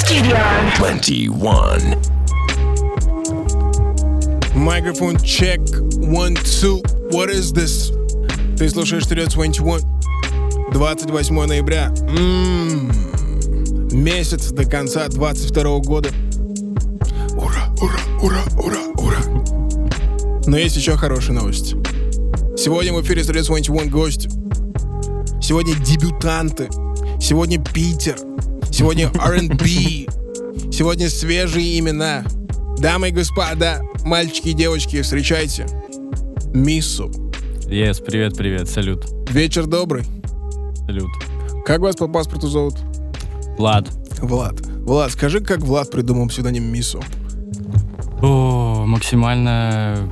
studio. 21. Microphone check. One, two. What is this? Ты слушаешь Studio 21. 28 ноября. М-м-м. Месяц до конца 22 года. Ура, ура, ура, ура, ура. Но есть еще хорошая новость. Сегодня в эфире Studio 21 гость. Сегодня дебютанты. Сегодня Питер. Сегодня R&B. Сегодня свежие имена. Дамы и господа, мальчики и девочки, встречайте. Миссу. Yes, привет, привет, салют, Вечер добрый. салют. Как вас по паспорту зовут? Влад. Влад. Влад, скажи, как Влад придумал псевдоним Миссу? О, максимально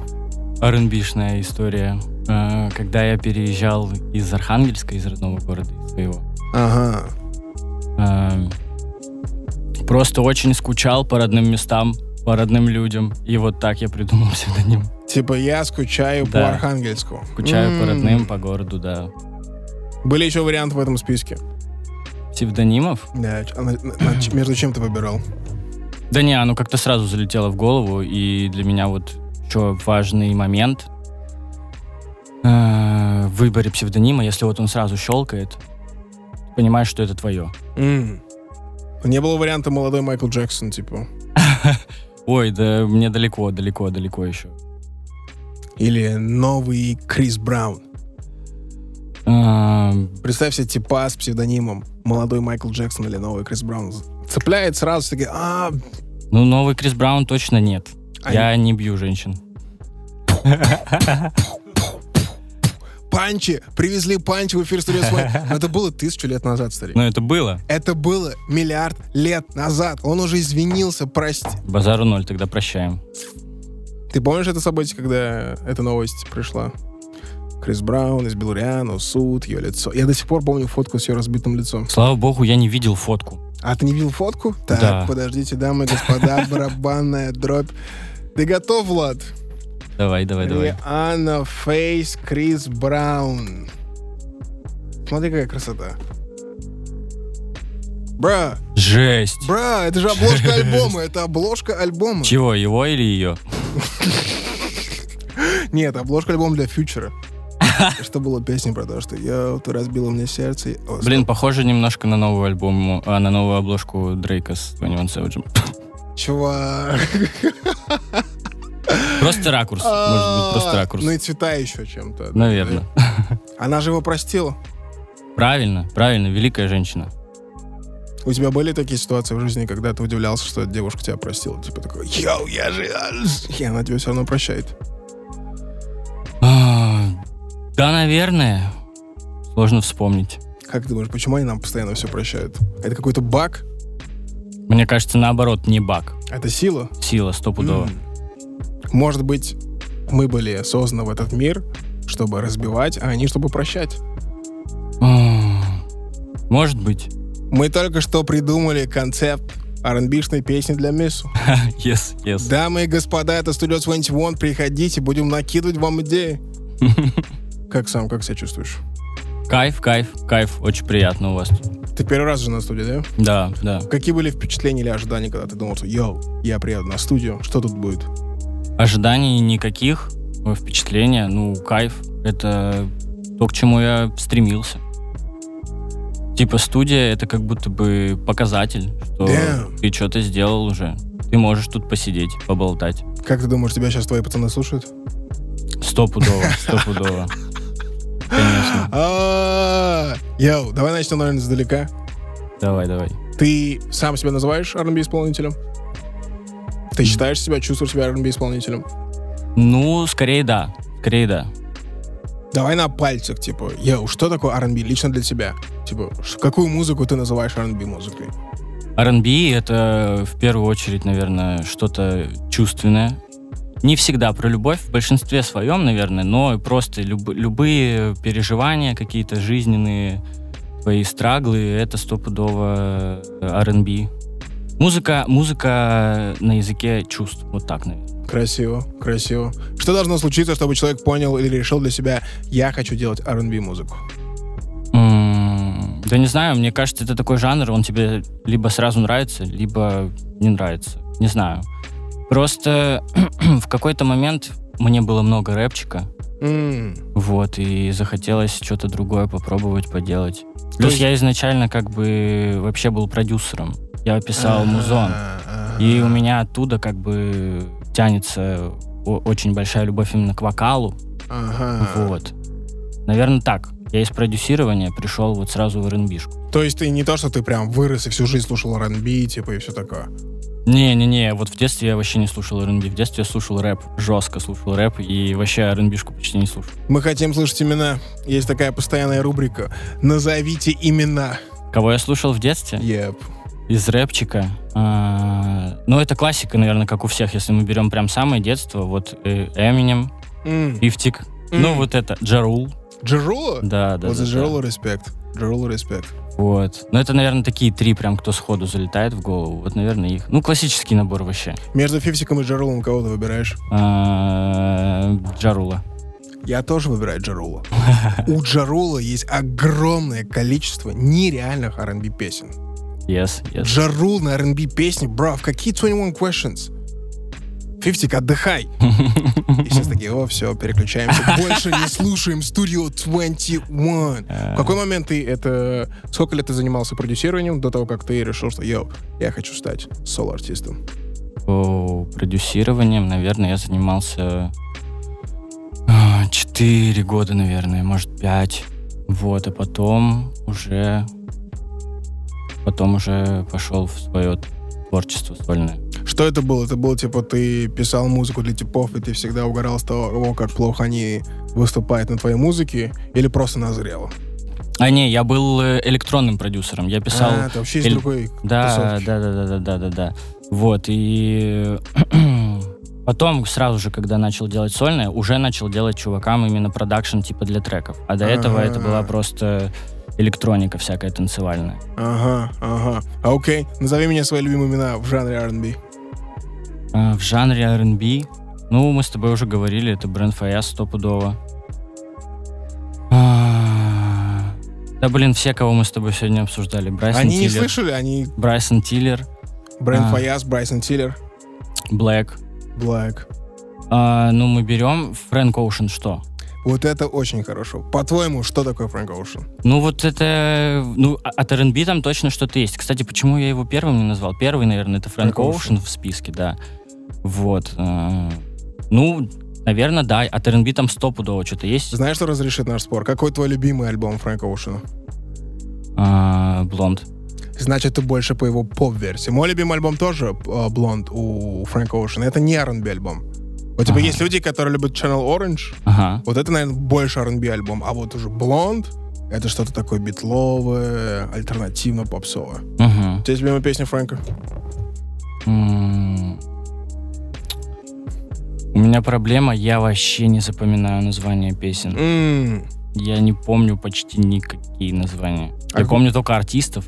rb история. Э, Когда я переезжал из Архангельска, из родного города, из своего, Ага. Просто очень скучал по родным местам, по родным людям. И вот так я придумал псевдоним. Типа я скучаю по Да. Архангельску. Скучаю по М. родным, по городу, да. Были еще варианты в этом списке. Псевдонимов? Да, а на- на- на между чем ты выбирал? Да не, оно как-то сразу залетело в голову, и для меня вот еще важный момент э, в выборе псевдонима, если вот он сразу щелкает, понимаешь, что это твое. М. Не было варианта молодой Майкл Джексон, типа. Ой, да мне далеко, далеко, далеко еще. Или новый Крис Браун. Представь себе типа с псевдонимом молодой Майкл Джексон или новый Крис Браун. Цепляет сразу такие, а, ну, новый Крис Браун точно нет. А Я не бью женщин. панчи, привезли панчи в эфир свой. Но Это было тысячу лет назад, старик. Но это было. Это было миллиард лет назад. Он уже извинился, прости. Базару ноль, тогда прощаем. Ты помнишь это событие, когда эта новость пришла? Крис Браун избил Риану, суд, ее лицо. Я до сих пор помню фотку с ее разбитым лицом. Слава богу, я не видел фотку. А ты не видел фотку? Так, Да. подождите, дамы и господа, барабанная дробь. Ты готов, Влад? Давай, давай, давай. Рианна Фейс Крис Браун. Смотри, какая красота. Бра, Жесть. бра, это же обложка альбома, это обложка альбома. Чего, его или ее? Нет, обложка альбома для фьючера. Что было песней про то, что я ты разбила мне сердце. О, Блин, похоже немножко на новый альбом, а на новую обложку Дрейка с 21 Savage. Чувак. Просто ракурс. Может быть, просто ракурс. Ну и цвета еще чем-то. Наверное. Она же его простила. Правильно, правильно, великая женщина. У тебя были такие ситуации в жизни, когда ты удивлялся, что девушка тебя простила? Типа такой, йоу, я же... И она тебя все равно прощает. А, Да, наверное. Сложно вспомнить. Как ты думаешь, почему они нам постоянно все прощают? Это какой-то баг? Мне кажется, наоборот, не баг. Это сила? Сила, стопудово. М. Может быть, мы были созданы в этот мир, чтобы разбивать, а они, чтобы прощать. Может быть. Мы только что придумали концепт R&B-шной песни для Миссу. Yes, yes. Дамы и господа, это Studio 21. Приходите, будем накидывать вам идеи. Как сам, как себя чувствуешь? Кайф, кайф, кайф. Очень приятно у вас. Ты первый раз же на студии, да? Да, да. Какие были впечатления или ожидания, когда ты думал, что йоу, я приеду на студию, что тут будет? Ожиданий никаких, впечатления, ну, кайф. Это то, к чему я стремился. Типа студия — это как будто бы показатель, что Damn. ты что-то сделал уже. Ты можешь тут посидеть, поболтать. Как ты думаешь, тебя сейчас твои пацаны слушают? Стопудово, стопудово. Конечно. А, Йоу, давай начнем, наверное, издалека. Давай, давай. Ты сам себя называешь R&B исполнителем? Ты считаешь себя, чувствуешь себя R&B исполнителем? Ну, скорее да. Скорее да. Давай на пальцах, типа, йоу, что такое R&B лично для тебя? Типа, какую музыку ты называешь R&B музыкой? R&B — это в первую очередь, наверное, что-то чувственное. Не всегда про любовь, в большинстве своем, наверное, но просто люб- любые переживания какие-то жизненные, твои страглы — это стопудово R&B. Музыка, музыка на языке чувств. Вот так, наверное. Красиво, красиво. Что должно случиться, чтобы человек понял или решил для себя, я хочу делать R&B музыку? Да не знаю, мне кажется, это такой жанр, он тебе либо сразу нравится, либо не нравится. Не знаю. Просто в какой-то момент мне было много рэпчика, М, вот, и захотелось что-то другое попробовать поделать. Плюс есть- я изначально как бы вообще был продюсером. Я писал музон. И у меня оттуда как бы тянется очень большая любовь именно к вокалу. Ага. Вот. Наверное, так. Я из продюсирования пришел вот сразу в R&B-шку. То есть ты не то, что ты прям вырос и всю жизнь слушал R&B, типа, и все такое. Не-не-не, вот в детстве я вообще не слушал R&B. В детстве я слушал рэп, жестко слушал рэп, и вообще R&B-шку почти не слушал. Мы хотим слышать имена. Есть такая постоянная рубрика. Назовите имена. Кого я слушал в детстве? Еп. Из рэпчика. А, ну, это классика, наверное, как у всех, если мы берем прям самое детство. Вот э, Эминем. М. Ну, вот это, Джарул. Джерула? Да, да, Вот за. Джерулу респект. Джерулу респект. Вот. Ну, это, наверное, такие три прям, кто сходу залетает в голову. Вот, наверное, их. Ну, классический набор вообще. Между Фифсиком и Джерулом кого ты выбираешь? А, Джарула. Я тоже выбираю Джарула. У Джарула есть огромное количество нереальных R&B песен. Yes, yes. Джарул на R&B песни, бро, в какие 21 questions? Фифтик, отдыхай. И сейчас такие, о, все, переключаемся. Больше не слушаем Studio 21. В какой момент ты это... Сколько лет ты занимался продюсированием до того, как ты решил, что, йоу, я хочу стать соло-артистом? Продюсированием, наверное, я занимался а, четыре года, наверное, может, пять. Вот, а потом уже... Потом уже пошел в свое творчество сольное. Что это было? Это было, типа, ты писал музыку для типов, и ты всегда угорал с того, как плохо они выступают на твоей музыке, или просто назрело? А не, я был э, электронным продюсером. Я писал... А, это вообще из эль- другой Да, да, да, да, да, да, да, да. Вот, и потом, сразу же, когда начал делать сольное, уже начал делать чувакам именно продакшн типа для треков. А до этого это была Ага. просто электроника всякая танцевальная. Ага, ага. А окей, назови мне свои любимые имена в жанре R&B. А, в жанре R&B, ну, мы с тобой уже говорили, это Брэнд Фаяс стопудово. А, Да, блин, все, кого мы с тобой сегодня обсуждали. Брайсон Они не Тиллер. слышали? Они Брайсон Тиллер, Брэнд А. Фаяс, Брайсон Тиллер, Блэк. Блэк. А, ну, мы берем Фрэнк Оушен что? Вот это очень хорошо. По-твоему, что такое Фрэнк Оушен? Ну, вот это... Ну, а- от R&B там точно что-то есть. Кстати, почему я его первым не назвал? Первый, наверное, это Фрэнк Фрэнк Оушен в списке, да. Вот. э, Ну, наверное, да. От R&B там стопудово что-то есть. Знаешь, что разрешит наш спор? Какой твой любимый альбом Фрэнка Оушена? Блонд. Значит, ты больше по его поп-версии. Мой любимый альбом тоже э, Блонд у Фрэнка Оушена. Это не R&B альбом. У тебя Ага. есть люди, которые любят Channel Orange. Ага. Вот это, наверное, больше R&B альбом. А вот уже Блонд — это что-то такое битловое, альтернативно-попсовое. Мгм. У тебя есть любимая песня Фрэнка? М. У меня проблема, я вообще не запоминаю названия песен. М, Я не помню почти никакие названия. А Я помню только артистов.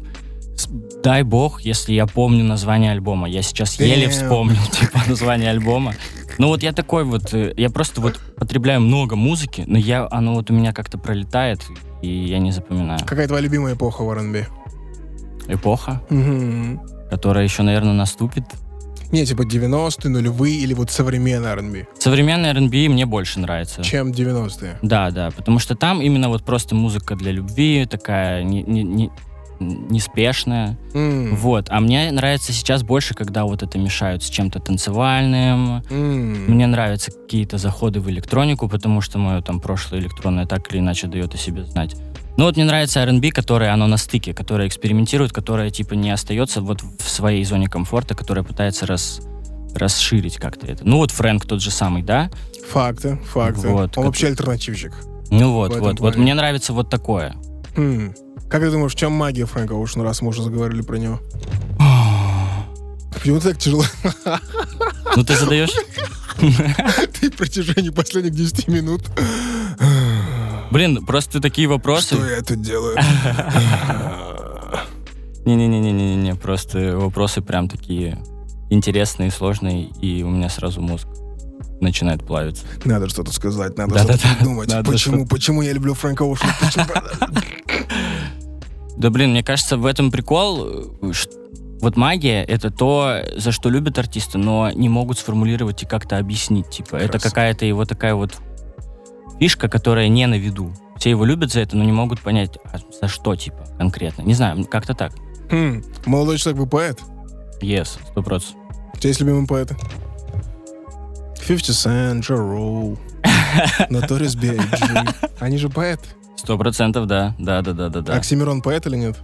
Дай бог, если я помню название альбома. Я сейчас еле вспомнил, типа, название альбома. Ну вот я такой вот, э, я просто вот потребляю много музыки, но я, оно вот у меня как-то пролетает, и я не запоминаю. Какая твоя любимая эпоха в R&B? Эпоха, Мгм. которая еще, наверное, наступит. Не, типа 90-е, нулевые или вот современный R&B. Современный R&B мне больше нравится. Чем 90-е. Да, да, потому что там именно вот просто музыка для любви, такая не- не- не- неспешная. М, Вот. А мне нравится сейчас больше, когда вот это мешают с чем-то танцевальным. м. Мне нравятся какие-то заходы в электронику, потому что мое там прошлое электронное так или иначе дает о себе знать. Ну вот мне нравится R&B, которое оно на стыке, которое экспериментирует, которое типа не остается вот в своей зоне комфорта, которое пытается рас, расширить как-то это. Ну вот Фрэнк тот же самый, да? Факты, факты. Вот, Он как- вообще альтернативщик. Ну вот, вот, вот плане. мне нравится вот такое. М. Как ты думаешь, в чем магия Фрэнка Оушена, раз мы уже заговорили про него? Почему так тяжело? Ну ты задаешь? Ты в протяжении последних 10 минут. Блин, просто такие вопросы. Что я тут делаю? Не-не-не-не-не-не, просто вопросы прям такие интересные, сложные, и у меня сразу мозг начинает плавиться. Надо что-то сказать, надо Да-да-да, что-то придумать. надо Почему, почему я люблю Фрэнка Оушена? Да блин, мне кажется, в этом прикол. э, ш- Вот магия — это то, за что любят артисты, но не могут сформулировать и как-то объяснить. Типа, это Красава. какая-то его такая вот фишка, которая не на виду. Все его любят за это, но не могут понять, а за что, типа, конкретно. Не знаю, как-то так. Хм, молодой человек, вы поэт? Yes, сто процентов. У тебя есть любимые поэты? 50 Cent, Джо Роу, Notorious B.I.G. Они же поэты. Сто процентов, да. Да, да, да, да, да. Оксимирон поэт или нет?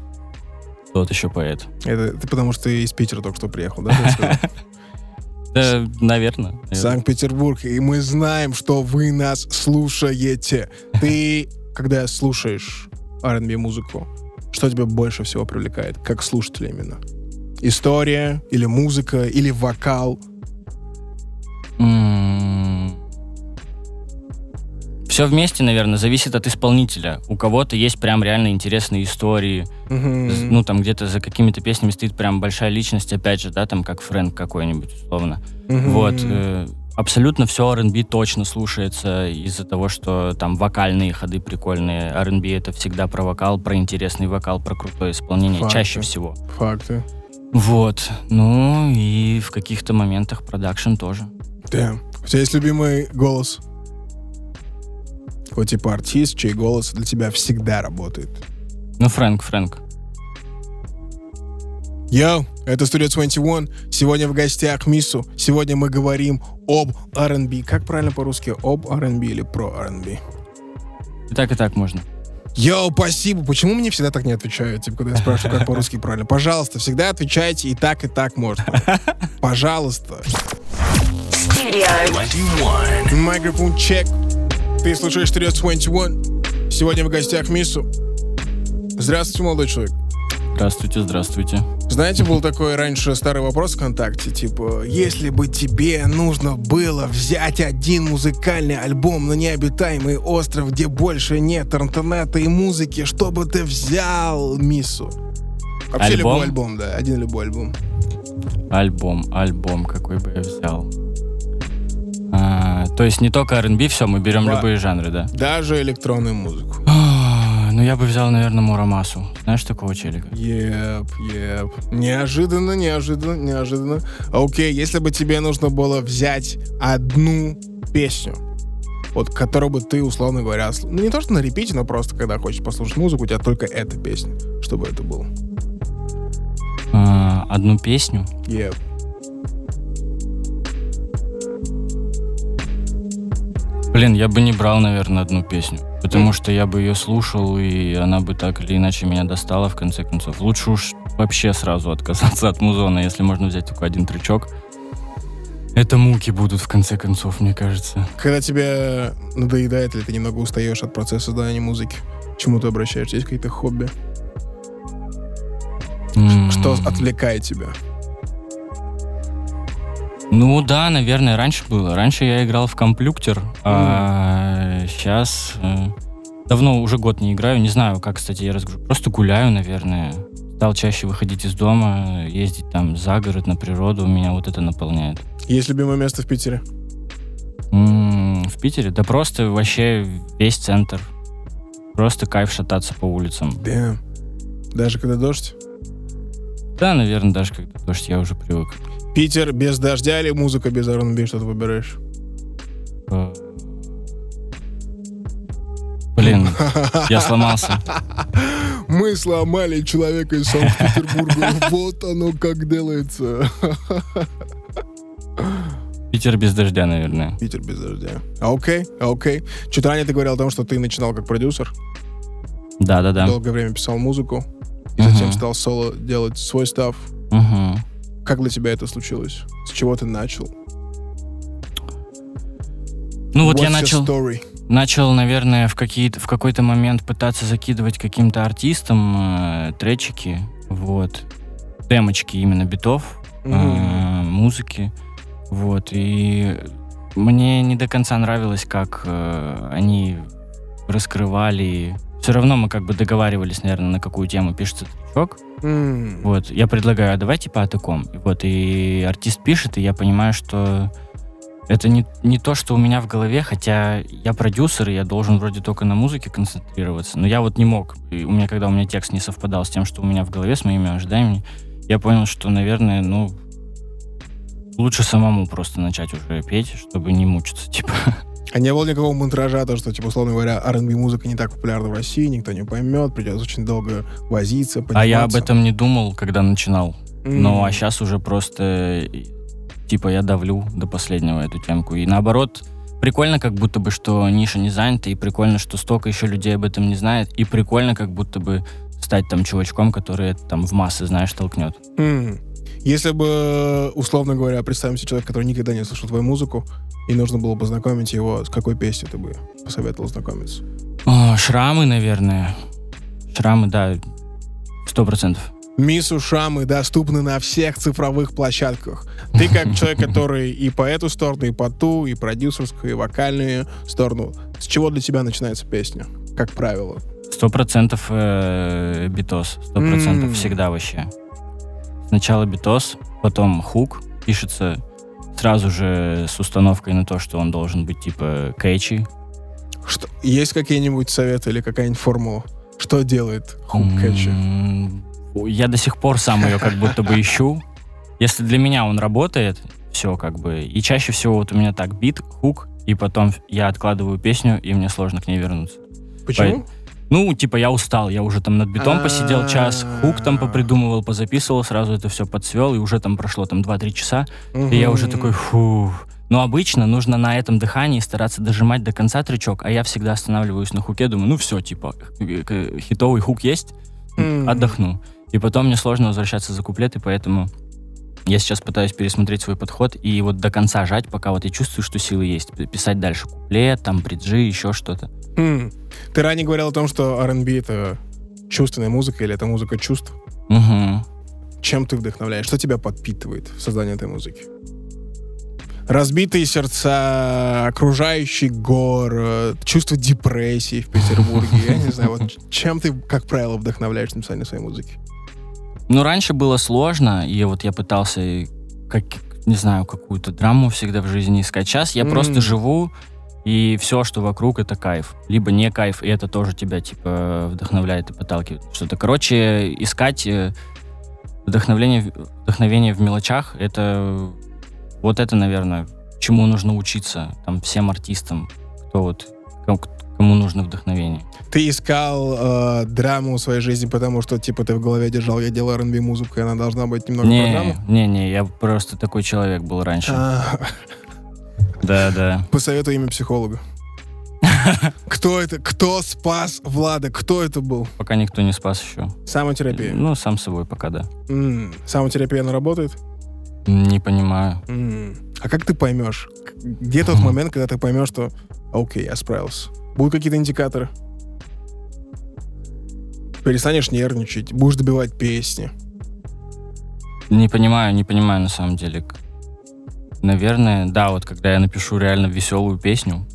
Тот еще поэт. Это ты потому что ты из Питера только что приехал, да? Да, наверное. Санкт-Петербург, и мы знаем, что вы нас слушаете. Ты, когда слушаешь R&B музыку, что тебя больше всего привлекает, как слушателя именно? История, или музыка, или вокал? Все вместе, наверное, зависит от исполнителя. У кого-то есть прям реально интересные истории. З- Ну, там где-то за какими-то песнями стоит прям большая личность, опять же, да, там как Фрэнк какой-нибудь, условно. Мгм. Вот. э, абсолютно все R&B точно слушается из-за того, что там вокальные ходы прикольные. R&B это всегда про вокал, про интересный вокал, про крутое исполнение, Факты. чаще всего. Факты. Вот. Ну, и в каких-то моментах продакшн тоже. Да. У тебя есть любимый голос? Вот типа артист, чей голос для тебя всегда работает. Ну, Фрэнк, Фрэнк. Йоу, это Studio 21. Сегодня в гостях Мису. Сегодня мы говорим об R&B. Как правильно по-русски? Об R&B или про R&B? И так, и так можно. Йоу, спасибо. Почему мне всегда так не отвечают, типа, когда я спрашиваю, как по-русски правильно? Пожалуйста, всегда отвечайте и так, и так можно. Пожалуйста. Studio 21. Микрофон чек. Ты слушаешь Studio 21. Сегодня в гостях Мису. Здравствуйте, молодой человек. Здравствуйте, здравствуйте. Знаете, был такой раньше старый вопрос ВКонтакте, типа, если бы тебе нужно было взять один музыкальный альбом на необитаемый остров, где больше нет интернета и музыки, что бы ты взял, Миссу? Вообще Альбом? любой альбом, да, один любой альбом. Альбом, альбом, какой бы я взял. То есть не только R&B, все, мы берем Да. любые жанры, да? Даже электронную музыку. А, ну, я бы взял, наверное, Мурамасу. Знаешь такого челика? Еп, еп. Неожиданно, неожиданно, неожиданно. Окей, если бы тебе нужно было взять одну песню, вот которую бы ты, условно говоря, ну не то что на репите, но просто когда хочешь послушать музыку, у тебя только эта песня, чтобы это было. А, одну песню. Еп. Блин, я бы не брал, наверное, одну песню. Потому что я бы ее слушал, и она бы так или иначе меня достала, в конце концов. Лучше уж вообще сразу отказаться от музона, если можно взять только один трючок. Это муки будут, в конце концов, мне кажется. Когда тебе надоедает или ты немного устаешь от процесса создания музыки, к чему ты обращаешься? Есть какие-то хобби? М, Что отвлекает тебя? Ну да, наверное, раньше было. Раньше я играл в комплюктер, а сейчас давно уже год не играю. Не знаю, как, кстати, я разгружу. Просто гуляю, наверное. Стал чаще выходить из дома, ездить там за город, на природу. Меня вот это наполняет. Есть любимое место в Питере? М, В Питере? Да просто вообще весь центр. Просто кайф шататься по улицам. Да. Даже когда дождь? Да, наверное, даже когда дождь, я уже привык. Питер без дождя или музыка без R&B, что ты выбираешь? Э, Блин, я сломался. Мы сломали человека из Санкт-Петербурга. Вот оно как делается. Питер без дождя, наверное. Питер без дождя. Окей, окей. Чуть ранее ты говорил о том, что ты начинал как продюсер. Да-да-да. Долгое время писал музыку. И затем стал соло делать свой став. Мгм. Как для тебя это случилось? С чего ты начал? Ну вот я What's your начал, story? начал, наверное, в, какие-то, в какой-то момент пытаться закидывать каким-то артистам э, тречики, вот, демочки именно битов, э, Мгм. музыки, вот, и мне не до конца нравилось, как э, они раскрывали. Все равно мы как бы договаривались, наверное, на какую тему пишется тречок. М. Вот, я предлагаю, а давайте по таком. Вот, и артист пишет, и я понимаю, что Это не, не то, что у меня в голове, хотя я продюсер, и я должен вроде только на музыке концентрироваться. Но я вот не мог. И у меня, когда у меня текст не совпадал с тем, что у меня в голове, с моими ожиданиями, я понял, что, наверное, ну, лучше самому просто начать уже петь, чтобы не мучиться, типа. А не было никакого мантража, то, что, типа, условно говоря, R&B музыка не так популярна в России, никто не поймет, придется очень долго возиться, А я об этом не думал, когда начинал. М. Ну, а сейчас уже просто, типа, я давлю до последнего эту темку. И наоборот, прикольно, как будто бы, что ниша не занята, и прикольно, что столько еще людей об этом не знает, и прикольно, как будто бы стать там чувачком, который это там в массы, знаешь, толкнет. М. Если бы, условно говоря, представим себе человека, который никогда не слышал твою музыку, и нужно было бы знакомить его, с какой песней ты бы посоветовал знакомиться? О, шрамы, наверное. Шрамы, да, сто процентов. Мисс Шамы доступны на всех цифровых площадках. Ты как человек, который и по эту сторону, и по ту, и продюсерскую, и вокальную сторону. С чего для тебя начинается песня? Как правило. Сто процентов э, битос. Сто процентов всегда вообще. Сначала битос, потом хук. Пишется сразу же с установкой на то, что он должен быть типа кэчи. Что, есть какие-нибудь советы или какая-нибудь формула? Что делает хук кэчи? Я до сих пор сам ее как будто бы ищу. Если для меня он работает, все как бы. И чаще всего вот у меня так бит, хук, и потом я откладываю песню, и мне сложно к ней вернуться. Почему? Ну, типа, я устал, я уже там над битом посидел час, хук там попридумывал, позаписывал, сразу это все подсвел, и уже там прошло там 2-3 часа, и я уже такой, фу. Но обычно нужно на этом дыхании стараться дожимать до конца трючок, а я всегда останавливаюсь на хуке, думаю, ну все, типа, э, хитовый хук есть, отдохну. И потом мне сложно возвращаться за куплеты, поэтому я сейчас пытаюсь пересмотреть свой подход и вот до конца жать, пока вот я чувствую, что силы есть. Писать дальше куплет, там бриджи, еще что-то. М. Ты ранее говорил о том, что R&B — это чувственная музыка или это музыка чувств. Угу. Чем ты вдохновляешь? Что тебя подпитывает в создании этой музыки? Разбитые сердца, окружающий город, чувство депрессии в Петербурге. Я не знаю, вот чем ты, как правило, вдохновляешь написание своей музыки? Ну, раньше было сложно, и вот я пытался, как, не знаю, какую-то драму всегда в жизни искать. Сейчас я М. просто живу, и все, что вокруг, это кайф. Либо не кайф, и это тоже тебя, типа, вдохновляет и подталкивает. Что-то, короче, искать э, вдохновление, в- вдохновение в мелочах, это вот это, наверное, чему нужно учиться там всем артистам, кто вот, кому- нужно вдохновение. Ты искал э, драму в своей жизни, потому что, типа, ты в голове держал, я делаю R&B музыку, и она должна быть немного про драму? Не, не, не, я просто такой человек был раньше. А, Да, да. Посоветуй имя психолога. Кто это? Кто спас Влада? Кто это был? Пока никто не спас еще. Самотерапия. Ну, сам собой пока, да. М, Самотерапия, она работает? Не понимаю. М. А как ты поймешь? Где тот момент, когда ты поймешь, что окей, я справился? Будут какие-то индикаторы? Перестанешь нервничать, будешь добивать песни. Не понимаю, не понимаю на самом деле. К- Наверное, да, вот когда я напишу реально веселую песню.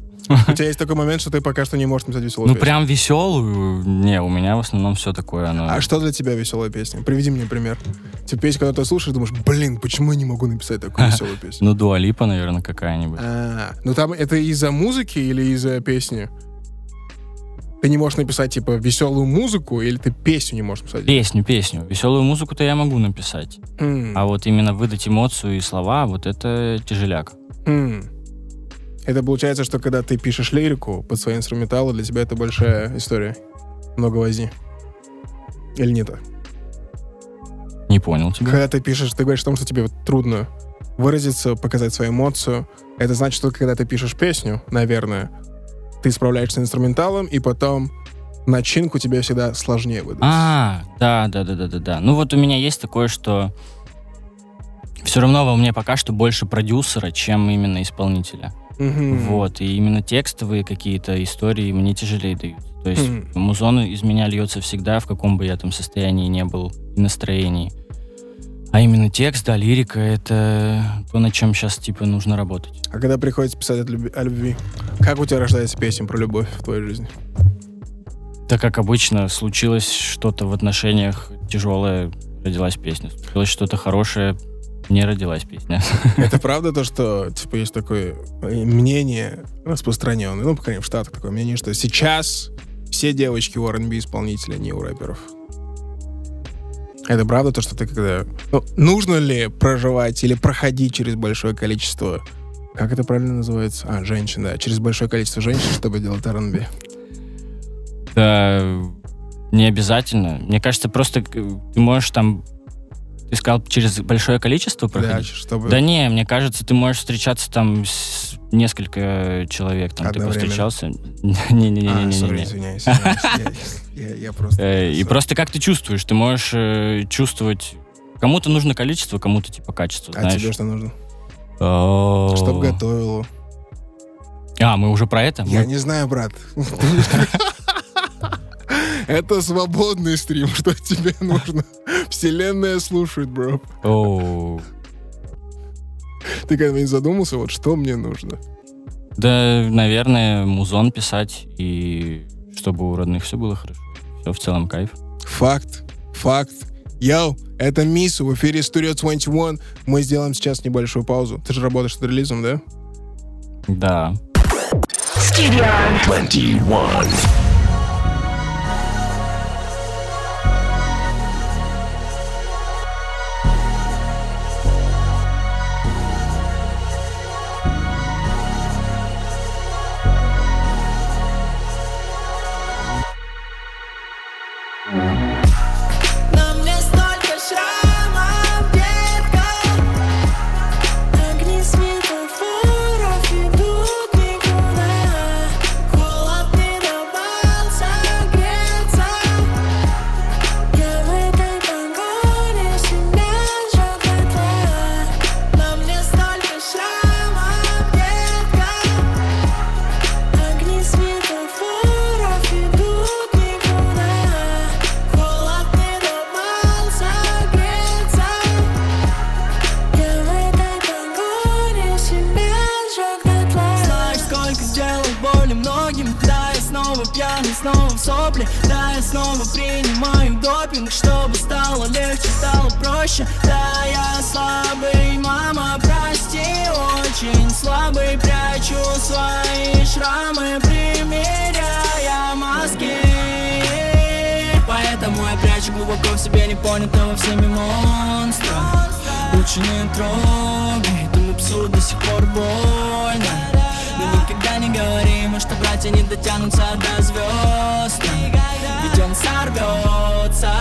У тебя есть такой момент, что ты пока что не можешь написать веселую Ну, песню. прям веселую. Не, у меня в основном все такое. Оно... А что для тебя веселая песня? Приведи мне пример. Типа песню, когда ты слушаешь, думаешь, блин, почему я не могу написать такую веселую песню? Ну, Дуалипа, наверное, какая-нибудь. А, ну там это из-за музыки или из-за песни? Ты не можешь написать, типа, веселую музыку, или ты песню не можешь написать? Песню, песню. Веселую музыку-то я могу написать. М, А вот именно выдать эмоцию и слова, вот это тяжеляк. м. Это получается, что когда ты пишешь лирику под свои инструменталы, для тебя это большая история. Много возни. Или не так? Не понял тебя. Когда ты пишешь, ты говоришь о том, что тебе вот трудно выразиться, показать свою эмоцию. Это значит, что когда ты пишешь песню, наверное, ты справляешься с инструменталом, и потом начинку тебе всегда сложнее выдать. А, да, да, да, да, да, да. Ну вот у меня есть такое, что все равно во мне пока что больше продюсера, чем именно исполнителя. Мгм. Вот, и именно текстовые какие-то истории мне тяжелее даются. То есть Мгм. музон из меня льется всегда, в каком бы я там состоянии не был и настроении. А именно текст, да, лирика — это то, над чем сейчас, типа, нужно работать. А когда приходится писать о любви, как у тебя рождается песня про любовь в твоей жизни? Так как обычно случилось что-то в отношениях тяжелое, родилась песня. Случилось что-то хорошее, Не родилась песня. Это правда то, что, типа, есть такое э, мнение распространенное, ну, по крайней мере, в Штатах такое мнение, что сейчас все девочки у R&B исполнителя, не у рэперов. Это правда то, что ты когда... Ну, нужно ли проживать или проходить через большое количество... Как это правильно называется? А, женщин, да. Через большое количество женщин, чтобы делать R&B. Да, не обязательно. Мне кажется, просто ты можешь там... Ты сказал, через большое количество Да, проходить? чтобы... Да не, мне кажется, ты можешь встречаться там с несколько человек. Там ты повстречался. А, Не-не-не-не-не. сори, извиняюсь. Я- просто... Э, И просто как ты чувствуешь? Ты можешь э, чувствовать... Кому-то нужно количество, кому-то типа качество, А тебе что нужно? О. Чтоб готовила. А, мы уже про это? Я не знаю, брат. Это свободный стрим, что тебе нужно. Вселенная слушает, бро. Оу. Ты когда-нибудь задумался, вот что мне нужно? Да, наверное, музон писать, и чтобы у родных все было хорошо. Все в целом кайф. Факт. Факт. Йоу, это Мису в эфире Studio 21. Мы сделаем сейчас небольшую паузу. Ты же работаешь над релизом, да? Да. Studio 21. Свои шрамы Примеряя маски. Поэтому я прячу глубоко в себе непонятого всеми монстра. Лучше не трогай, этому псу до сих пор больно. Мы никогда не говорим, что братья не дотянутся до звезд Ведь он сорвется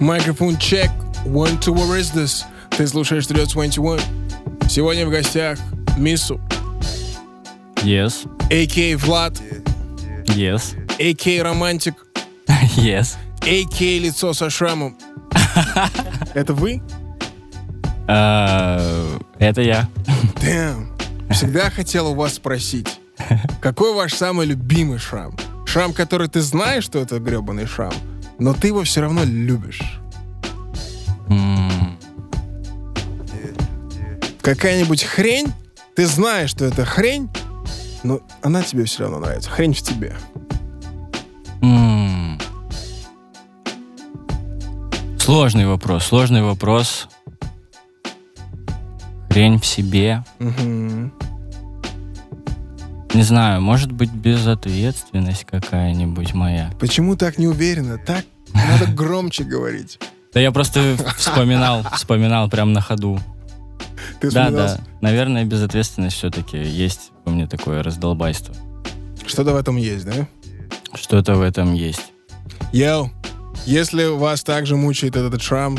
Микрофон чек. One, two, where is this? Ты слушаешь Studio 21. Сегодня в гостях Мису, Yes. а.к. Влад, Yes. а.к. Романтик, Yes. а.к. Лицо со шрамом. Это вы? А, Это я. Damn. Всегда хотел у вас спросить, какой ваш самый любимый шрам? Шрам, который ты знаешь, что это гребаный шрам, но ты его все равно любишь. Какая-нибудь хрень, ты знаешь, что это хрень, но она тебе все равно нравится. Хрень в тебе. Сложный вопрос, сложный вопрос. Хрень в себе. Мгм. Не знаю, может быть, безответственность какая-нибудь моя. Почему так не уверенно? Так надо громче говорить. Да я просто вспоминал, вспоминал прям на ходу. Ты Да, да. Наверное, безответственность все-таки есть во мне такое раздолбайство. что-то в этом есть, да? Что-то в этом есть. Йоу, если вас также мучает этот шрам,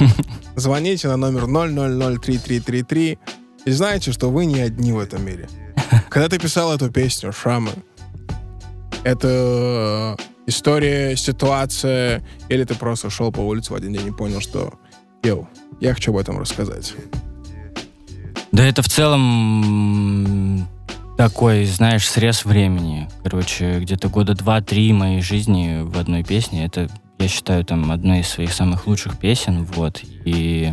звоните на номер 0003333. И знаете, что вы не одни в этом мире. Когда ты писал эту песню «Шрамы», это история, ситуация, или ты просто шел по улице в один день и понял, что «Йоу, я хочу об этом рассказать». Да это в целом такой, знаешь, срез времени. Короче, где-то года два-три моей жизни в одной песне. Это, я считаю, там одной из своих самых лучших песен. Вот. И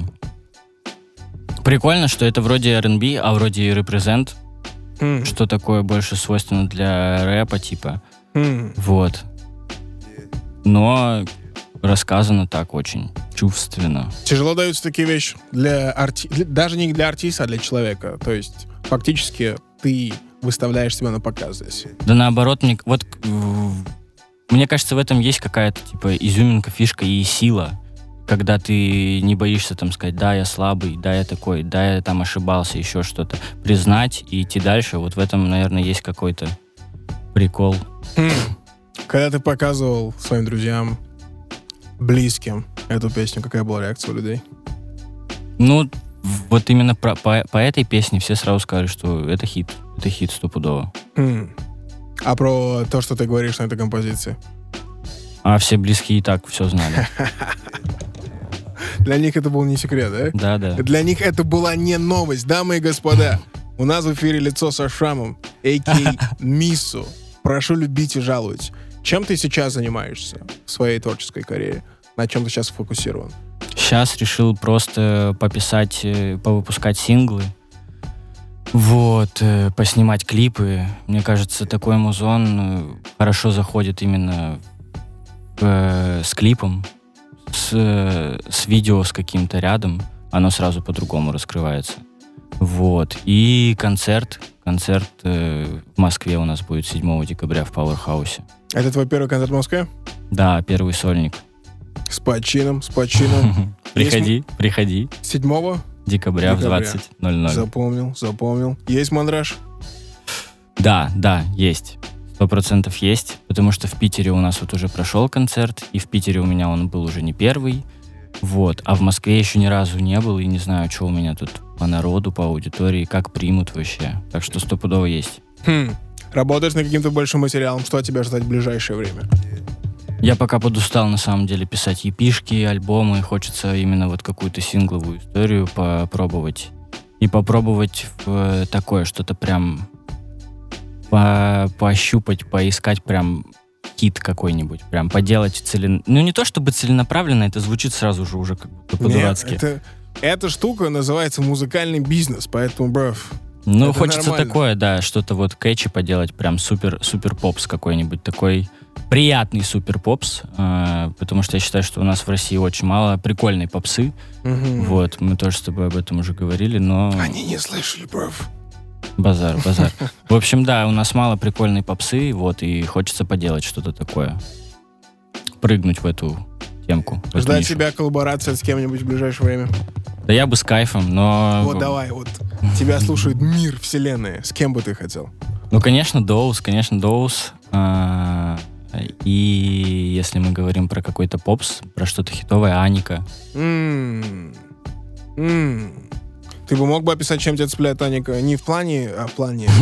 прикольно, что это вроде R&B, а вроде и репрезент, Хм, что такое больше свойственно для рэпа, типа. хм. Вот. Но рассказано так очень чувственно. Тяжело даются такие вещи для арти... даже не для артиста, а для человека. То есть фактически ты выставляешь себя на показ здесь. Да наоборот, мне, вот, мне кажется, в этом есть какая-то, типа, изюминка, фишка и сила. Когда ты не боишься там сказать, да, я слабый, да, я такой, да, я там ошибался, еще что-то. Признать и идти дальше. Вот в этом, наверное, есть какой-то прикол. Хм. Когда ты показывал своим друзьям, близким эту песню, какая была реакция у людей? Ну, вот именно про- по, по этой песне все сразу сказали, что это хит. Это хит стопудово. Хм. А про то, что ты говоришь на этой композиции? А все близкие и так все знали. Для них это был не секрет, да? Да-да. Для них это была не новость, дамы и господа. У нас в эфире лицо со шрамом, а.к.а. Миссу. Прошу любить и жаловать. Чем ты сейчас занимаешься в своей творческой карьере? На чем ты сейчас фокусирован? Сейчас решил просто пописать, э, повыпускать синглы. Вот, э, поснимать клипы. Мне кажется, такой музон э, хорошо заходит именно э, с клипом, с, э, с видео с каким-то рядом. Оно сразу по-другому раскрывается. Вот. И концерт. Концерт э, в Москве у нас будет 7 декабря в Пауэрхаусе. Это твой первый концерт в Москве? Да, первый сольник. С почином, с почином. Приходи, приходи. 7 Декабря, Декабря. в 20.00. Запомнил, запомнил. Есть мандраж? Да, да, есть. Сто процентов есть, потому что в Питере у нас вот уже прошел концерт, и в Питере у меня он был уже не первый, вот, а в Москве еще ни разу не был, и не знаю, что у меня тут по народу, по аудитории, как примут вообще. Так что стопудово есть. Хм. Работаешь над каким-то большим материалом. Что от тебя ждать в ближайшее время? Я пока подустал, на самом деле, писать епишки, альбомы, хочется именно вот какую-то сингловую историю попробовать. И попробовать в э, такое что-то прям по- поощупать, поискать прям хит какой-нибудь, прям поделать целен... Ну, не то чтобы целенаправленно, это звучит сразу же уже как будто Нет, по-дурацки. это, эта штука называется музыкальный бизнес, поэтому, бров, Ну, это хочется нормально. такое, да, что-то вот кэчи поделать, прям супер, супер попс какой-нибудь такой приятный супер попс, э, потому что я считаю, что у нас в России очень мало прикольной попсы. Мгм. Вот, мы тоже с тобой об этом уже говорили, но Они не слышали, бров. Базар, базар. В общем, да, у нас мало прикольной попсы, вот, и хочется поделать что-то такое. Прыгнуть в эту темку. в Ждать нишу. тебя коллаборация с кем-нибудь в ближайшее время. Да я бы с кайфом, но... Вот давай, вот тебя слушает мир, вселенная. С кем бы ты хотел? Ну, конечно, Доус, конечно, Доус. А, И если мы говорим про какой-то попс, про что-то хитовое, Аника. М, м. Ты бы мог бы описать, чем тебя цепляет Аника? Не в плане, а в плане.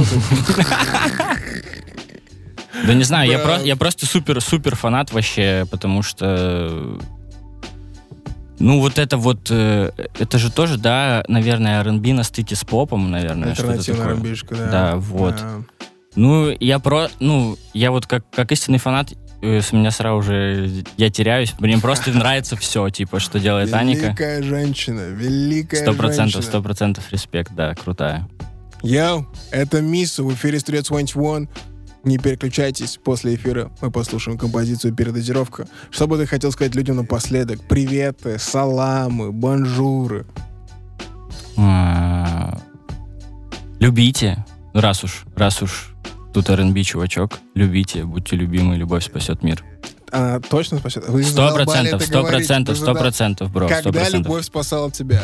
Да не знаю, я, Да. про- я просто супер-супер фанат вообще, потому что... Ну, вот это вот... э, Это же тоже, да, наверное, R&B на стыке с попом, наверное, Альтернативная рамбишка, да. Да, вот. Да. Ну, я про... Ну, я вот как, как истинный фанат, с меня сразу же... Я теряюсь. Мне просто нравится все, типа, что делает Аника. Великая женщина, великая Сто процентов, сто процентов респект, да, крутая. Йоу, это Мисса в эфире Studio 21. Не переключайтесь, после эфира мы послушаем композицию «Передозировка». Что бы ты хотел сказать людям напоследок? Приветы, саламы, бонжуры. А, Любите, раз уж, раз уж тут R&B чувачок, любите, будьте любимы, любовь спасет мир. А, точно спасет? Сто процентов, сто процентов, сто процентов, бро, сто Когда процентов. любовь спасала тебя?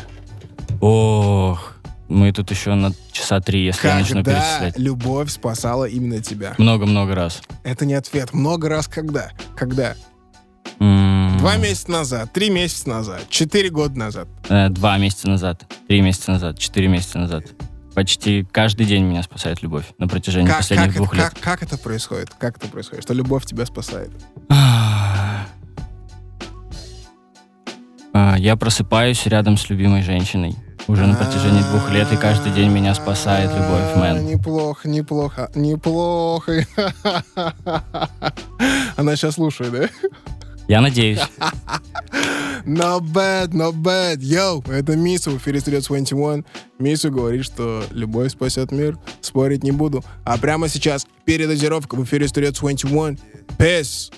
Ох, мы тут еще на часа три, если я начну Когда перечислять. любовь спасала именно тебя? Много-много раз. Это не ответ. Много раз когда? Когда? М, Два месяца назад, три месяца назад, четыре года назад. э, Два месяца назад, три месяца назад, четыре месяца назад. Почти каждый день меня спасает любовь на протяжении Как, последних как, двух это, лет. как, как это происходит? Как это происходит? Что любовь тебя спасает? А, Я просыпаюсь рядом с любимой женщиной уже на протяжении двух лет, и каждый день меня спасает любовь, А, мэн. Неплохо, неплохо, неплохо. Она сейчас слушает, да? Я надеюсь. Not bad, not bad. Йоу, это Мису в эфире Studio 21. Мису говорит, что любовь спасет мир. Спорить не буду. А прямо сейчас передозировка в эфире Studio 21. Peace.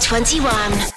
21.